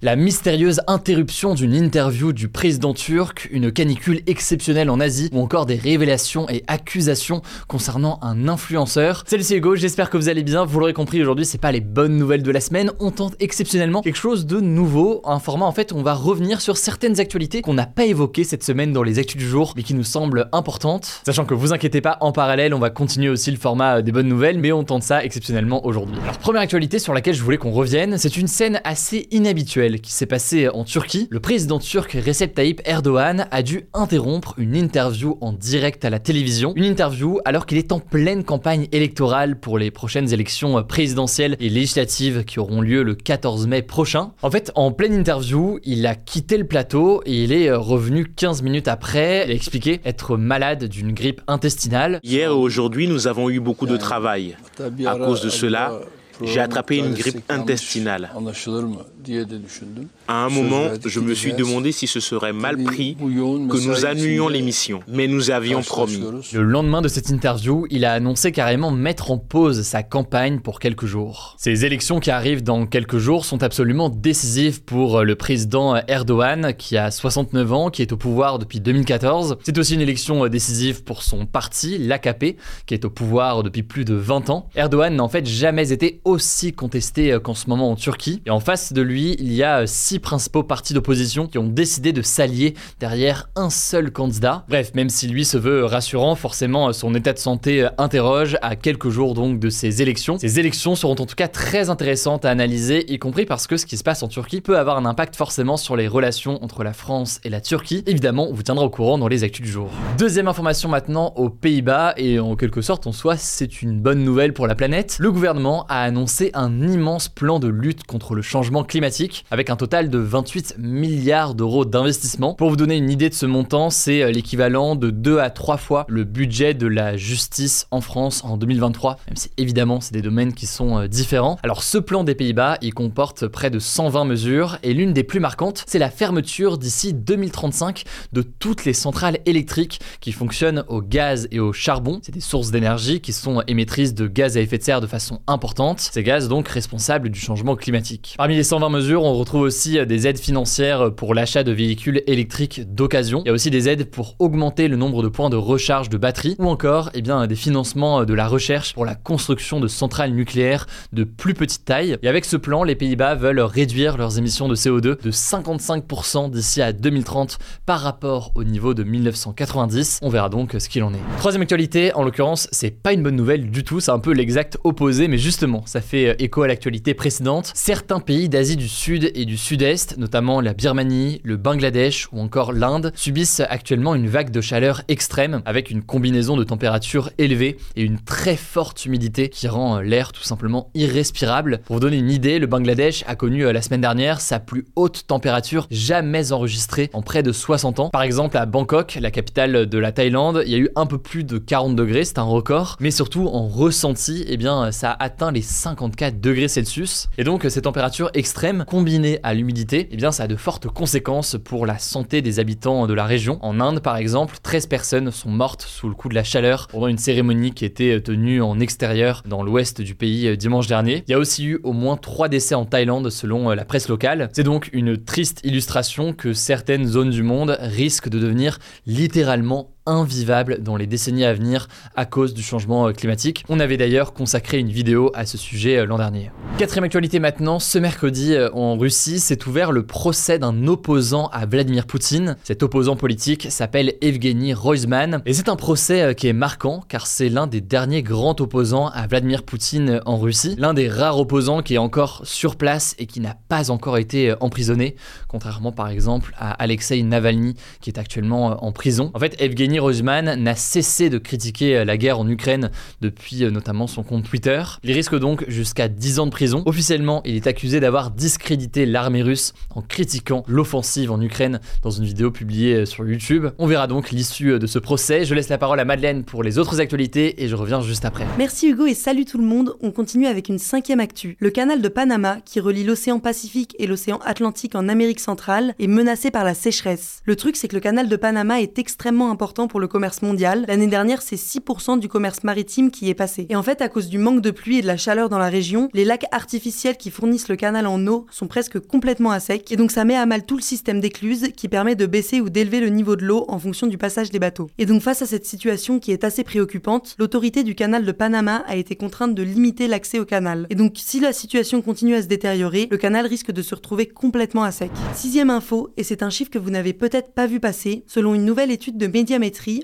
La mystérieuse interruption d'une interview du président turc, une canicule exceptionnelle en Asie ou encore des révélations et accusations concernant un influenceur. Salut c'est Hugo, j'espère que vous allez bien. Vous l'aurez compris aujourd'hui, c'est pas les bonnes nouvelles de la semaine. On tente exceptionnellement quelque chose de nouveau, un format en fait, on va revenir sur certaines actualités qu'on n'a pas évoquées cette semaine dans les actus du jour, mais qui nous semblent importantes. Sachant que vous inquiétez pas, en parallèle, on va continuer aussi le format des bonnes nouvelles, mais on tente ça exceptionnellement aujourd'hui. Alors première actualité sur laquelle je voulais qu'on revienne, c'est une scène assez inhabituelle qui s'est passé en Turquie, le président turc Recep Tayyip Erdogan a dû interrompre une interview en direct à la télévision. Une interview alors qu'il est en pleine campagne électorale pour les prochaines élections présidentielles et législatives qui auront lieu le 14 mai prochain. En fait, en pleine interview, il a quitté le plateau et il est revenu 15 minutes après. Il expliqué être malade d'une grippe intestinale. Hier et aujourd'hui, nous avons eu beaucoup de travail. À cause de cela, j'ai attrapé une grippe intestinale. À un moment, je me suis demandé si ce serait mal pris que nous annulions l'émission, mais nous avions promis. Le lendemain de cette interview, il a annoncé carrément mettre en pause sa campagne pour quelques jours. Ces élections qui arrivent dans quelques jours sont absolument décisives pour le président Erdogan, qui a 69 ans, qui est au pouvoir depuis 2014. C'est aussi une élection décisive pour son parti, l'AKP, qui est au pouvoir depuis plus de 20 ans. Erdogan n'a en fait jamais été aussi contesté qu'en ce moment en Turquie. Et en face de lui, il y a six principaux partis d'opposition qui ont décidé de s'allier derrière un seul candidat. Bref, même si lui se veut rassurant, forcément son état de santé interroge à quelques jours donc de ces élections. Ces élections seront en tout cas très intéressantes à analyser, y compris parce que ce qui se passe en Turquie peut avoir un impact forcément sur les relations entre la France et la Turquie. Évidemment, on vous tiendra au courant dans les actus du jour. Deuxième information maintenant aux Pays-Bas, et en quelque sorte en soi c'est une bonne nouvelle pour la planète. Le gouvernement a annoncé un immense plan de lutte contre le changement climatique, avec un total de 28 milliards d'euros d'investissement. Pour vous donner une idée de ce montant, c'est euh, l'équivalent de 2 à 3 fois le budget de la justice en France en 2023, même si évidemment c'est des domaines qui sont euh, différents. Alors ce plan des Pays-Bas, il comporte près de 120 mesures et l'une des plus marquantes, c'est la fermeture d'ici 2035 de toutes les centrales électriques qui fonctionnent au gaz et au charbon. C'est des sources d'énergie qui sont émettrices de gaz à effet de serre de façon importante. Ces gaz donc responsables du changement climatique. Parmi les 120 mesures, on retrouve aussi des aides financières pour l'achat de véhicules électriques d'occasion. Il y a aussi des aides pour augmenter le nombre de points de recharge de batteries ou encore eh bien, des financements de la recherche pour la construction de centrales nucléaires de plus petite taille. Et avec ce plan, les Pays-Bas veulent réduire leurs émissions de CO2 de 55% d'ici à 2030 par rapport au niveau de 1990. On verra donc ce qu'il en est. Troisième actualité, en l'occurrence, c'est pas une bonne nouvelle du tout, c'est un peu l'exact opposé, mais justement, ça fait écho à l'actualité précédente. Certains pays d'Asie du Sud et du Sud-Est notamment la Birmanie, le Bangladesh ou encore l'Inde, subissent actuellement une vague de chaleur extrême avec une combinaison de températures élevées et une très forte humidité qui rend l'air tout simplement irrespirable. Pour vous donner une idée, le Bangladesh a connu euh, la semaine dernière sa plus haute température jamais enregistrée en près de 60 ans. Par exemple, à Bangkok, la capitale de la Thaïlande, il y a eu un peu plus de 40 degrés, c'est un record, mais surtout en ressenti, eh bien, ça a atteint les 54 degrés Celsius. Et donc, ces températures extrêmes combinées à l'humidité eh bien ça a de fortes conséquences pour la santé des habitants de la région. En Inde par exemple, 13 personnes sont mortes sous le coup de la chaleur pendant une cérémonie qui était tenue en extérieur dans l'ouest du pays euh, dimanche dernier. Il y a aussi eu au moins 3 décès en Thaïlande selon euh, la presse locale. C'est donc une triste illustration que certaines zones du monde risquent de devenir littéralement invivable dans les décennies à venir à cause du changement euh, climatique. On avait d'ailleurs consacré une vidéo à ce sujet euh, l'an dernier. Quatrième actualité maintenant, ce mercredi euh, en Russie s'est ouvert le procès d'un opposant à Vladimir Poutine. Cet opposant politique s'appelle Evgeny Roizman et c'est un procès qui est marquant car c'est l'un des derniers grands opposants à Vladimir Poutine en Russie, l'un des rares opposants qui est encore sur place et qui n'a pas encore été emprisonné, contrairement par exemple à Alexei Navalny qui est actuellement en prison. En fait, Evgeny Danny Roseman n'a cessé de critiquer la guerre en Ukraine depuis notamment son compte Twitter. Il risque donc jusqu'à 10 ans de prison. Officiellement, il est accusé d'avoir discrédité l'armée russe en critiquant l'offensive en Ukraine dans une vidéo publiée sur YouTube. On verra donc l'issue de ce procès. Je laisse la parole à Madeleine pour les autres actualités et je reviens juste après. Merci Hugo et salut tout le monde. On continue avec une cinquième actu. Le canal de Panama, qui relie l'océan Pacifique et l'océan Atlantique en Amérique centrale, est menacé par la sécheresse. Le truc, c'est que le canal de Panama est extrêmement important pour le commerce mondial. L'année dernière, c'est 6% du commerce maritime qui est passé. Et en fait, à cause du manque de pluie et de la chaleur dans la région, les lacs artificiels qui fournissent le canal en eau sont presque complètement à sec. Et donc ça met à mal tout le système d'écluse qui permet de baisser ou d'élever le niveau de l'eau en fonction du passage des bateaux. Et donc face à cette situation qui est assez préoccupante, l'autorité du canal de Panama a été contrainte de limiter l'accès au canal. Et donc si la situation continue à se détériorer, le canal risque de se retrouver complètement à sec. Sixième info, et c'est un chiffre que vous n'avez peut-être pas vu passer, selon une nouvelle étude de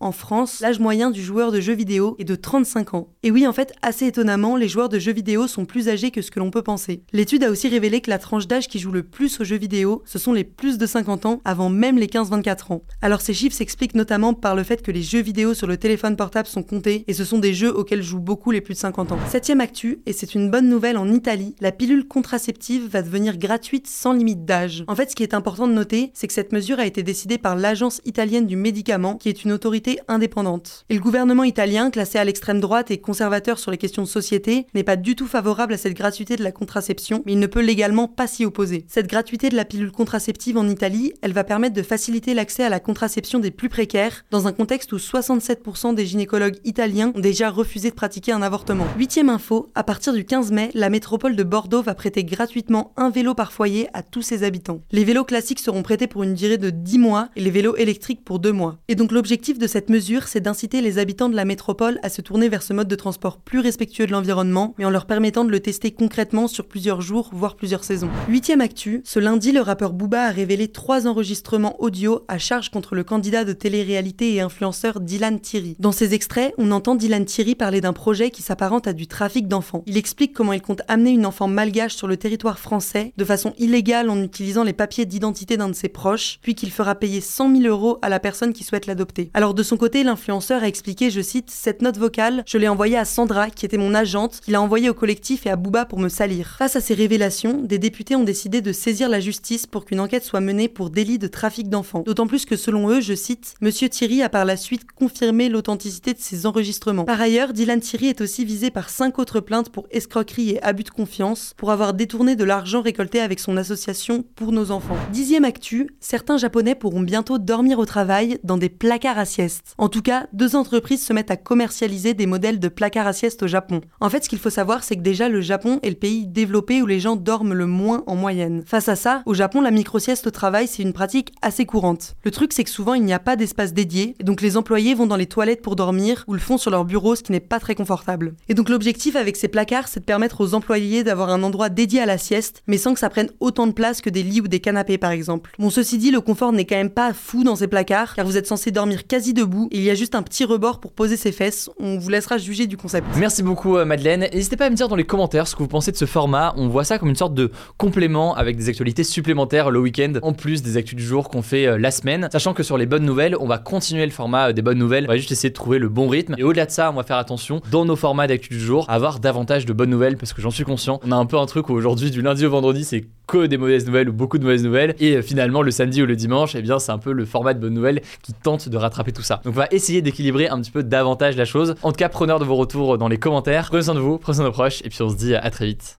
en France, l'âge moyen du joueur de jeux vidéo est de 35 ans. Et oui, en fait, assez étonnamment, les joueurs de jeux vidéo sont plus âgés que ce que l'on peut penser. L'étude a aussi révélé que la tranche d'âge qui joue le plus aux jeux vidéo, ce sont les plus de 50 ans, avant même les 15-24 ans. Alors ces chiffres s'expliquent notamment par le fait que les jeux vidéo sur le téléphone portable sont comptés, et ce sont des jeux auxquels jouent beaucoup les plus de 50 ans. Septième actu, et c'est une bonne nouvelle en Italie, la pilule contraceptive va devenir gratuite sans limite d'âge. En fait, ce qui est important de noter, c'est que cette mesure a été décidée par l'Agence italienne du médicament, qui est une autorité indépendante. Et le gouvernement italien, classé à l'extrême droite et conservateur sur les questions de société, n'est pas du tout favorable à cette gratuité de la contraception, mais il ne peut légalement pas s'y opposer. Cette gratuité de la pilule contraceptive en Italie, elle va permettre de faciliter l'accès à la contraception des plus précaires, dans un contexte où 67% des gynécologues italiens ont déjà refusé de pratiquer un avortement. Huitième info, à partir du 15 mai, la métropole de Bordeaux va prêter gratuitement un vélo par foyer à tous ses habitants. Les vélos classiques seront prêtés pour une durée de 10 mois et les vélos électriques pour 2 mois. Et donc l'objectif de cette mesure, c'est d'inciter les habitants de la métropole à se tourner vers ce mode de transport plus respectueux de l'environnement, mais en leur permettant de le tester concrètement sur plusieurs jours, voire plusieurs saisons. Huitième actu, ce lundi, le rappeur Booba a révélé trois enregistrements audio à charge contre le candidat de télé-réalité et influenceur Dylan Thierry. Dans ces extraits, on entend Dylan Thierry parler d'un projet qui s'apparente à du trafic d'enfants. Il explique comment il compte amener une enfant malgache sur le territoire français de façon illégale en utilisant les papiers d'identité d'un de ses proches, puis qu'il fera payer 100 000 euros à la personne qui souhaite l'adopter. Alors de son côté, l'influenceur a expliqué, je cite, cette note vocale, je l'ai envoyée à Sandra, qui était mon agente, qui l'a envoyée au collectif et à Booba pour me salir. Face à ces révélations, des députés ont décidé de saisir la justice pour qu'une enquête soit menée pour délit de trafic d'enfants. D'autant plus que selon eux, je cite, Monsieur Thierry a par la suite confirmé l'authenticité de ces enregistrements. Par ailleurs, Dylan Thierry est aussi visé par cinq autres plaintes pour escroquerie et abus de confiance, pour avoir détourné de l'argent récolté avec son association pour nos enfants. Dixième actu, certains Japonais pourront bientôt dormir au travail dans des placards à sieste. En tout cas, deux entreprises se mettent à commercialiser des modèles de placards à sieste au Japon. En fait, ce qu'il faut savoir, c'est que déjà le Japon est le pays développé où les gens dorment le moins en moyenne. Face à ça, au Japon, la micro-sieste au travail, c'est une pratique assez courante. Le truc, c'est que souvent, il n'y a pas d'espace dédié, et donc les employés vont dans les toilettes pour dormir ou le font sur leur bureau, ce qui n'est pas très confortable. Et donc l'objectif avec ces placards, c'est de permettre aux employés d'avoir un endroit dédié à la sieste, mais sans que ça prenne autant de place que des lits ou des canapés par exemple. Bon, ceci dit, le confort n'est quand même pas fou dans ces placards, car vous êtes censé dormir quasi debout, il y a juste un petit rebord pour poser ses fesses. On vous laissera juger du concept. Merci beaucoup euh, Madeleine. N'hésitez pas à me dire dans les commentaires ce que vous pensez de ce format. On voit ça comme une sorte de complément avec des actualités supplémentaires le week-end, en plus des actus du jour qu'on fait euh, la semaine. Sachant que sur les bonnes nouvelles, on va continuer le format euh, des bonnes nouvelles. On va juste essayer de trouver le bon rythme. Et au-delà de ça, on va faire attention dans nos formats d'actu du jour, à avoir davantage de bonnes nouvelles parce que j'en suis conscient. On a un peu un truc où aujourd'hui, du lundi au vendredi, c'est que des mauvaises nouvelles ou beaucoup de mauvaises nouvelles. Et finalement, le samedi ou le dimanche, eh bien, c'est un peu le format de bonnes nouvelles qui tente de tout ça. Donc, on va essayer d'équilibrer un petit peu davantage la chose. En tout cas, preneur de vos retours dans les commentaires. Prenez soin de vous, prenez soin de vos proches, et puis on se dit à très vite.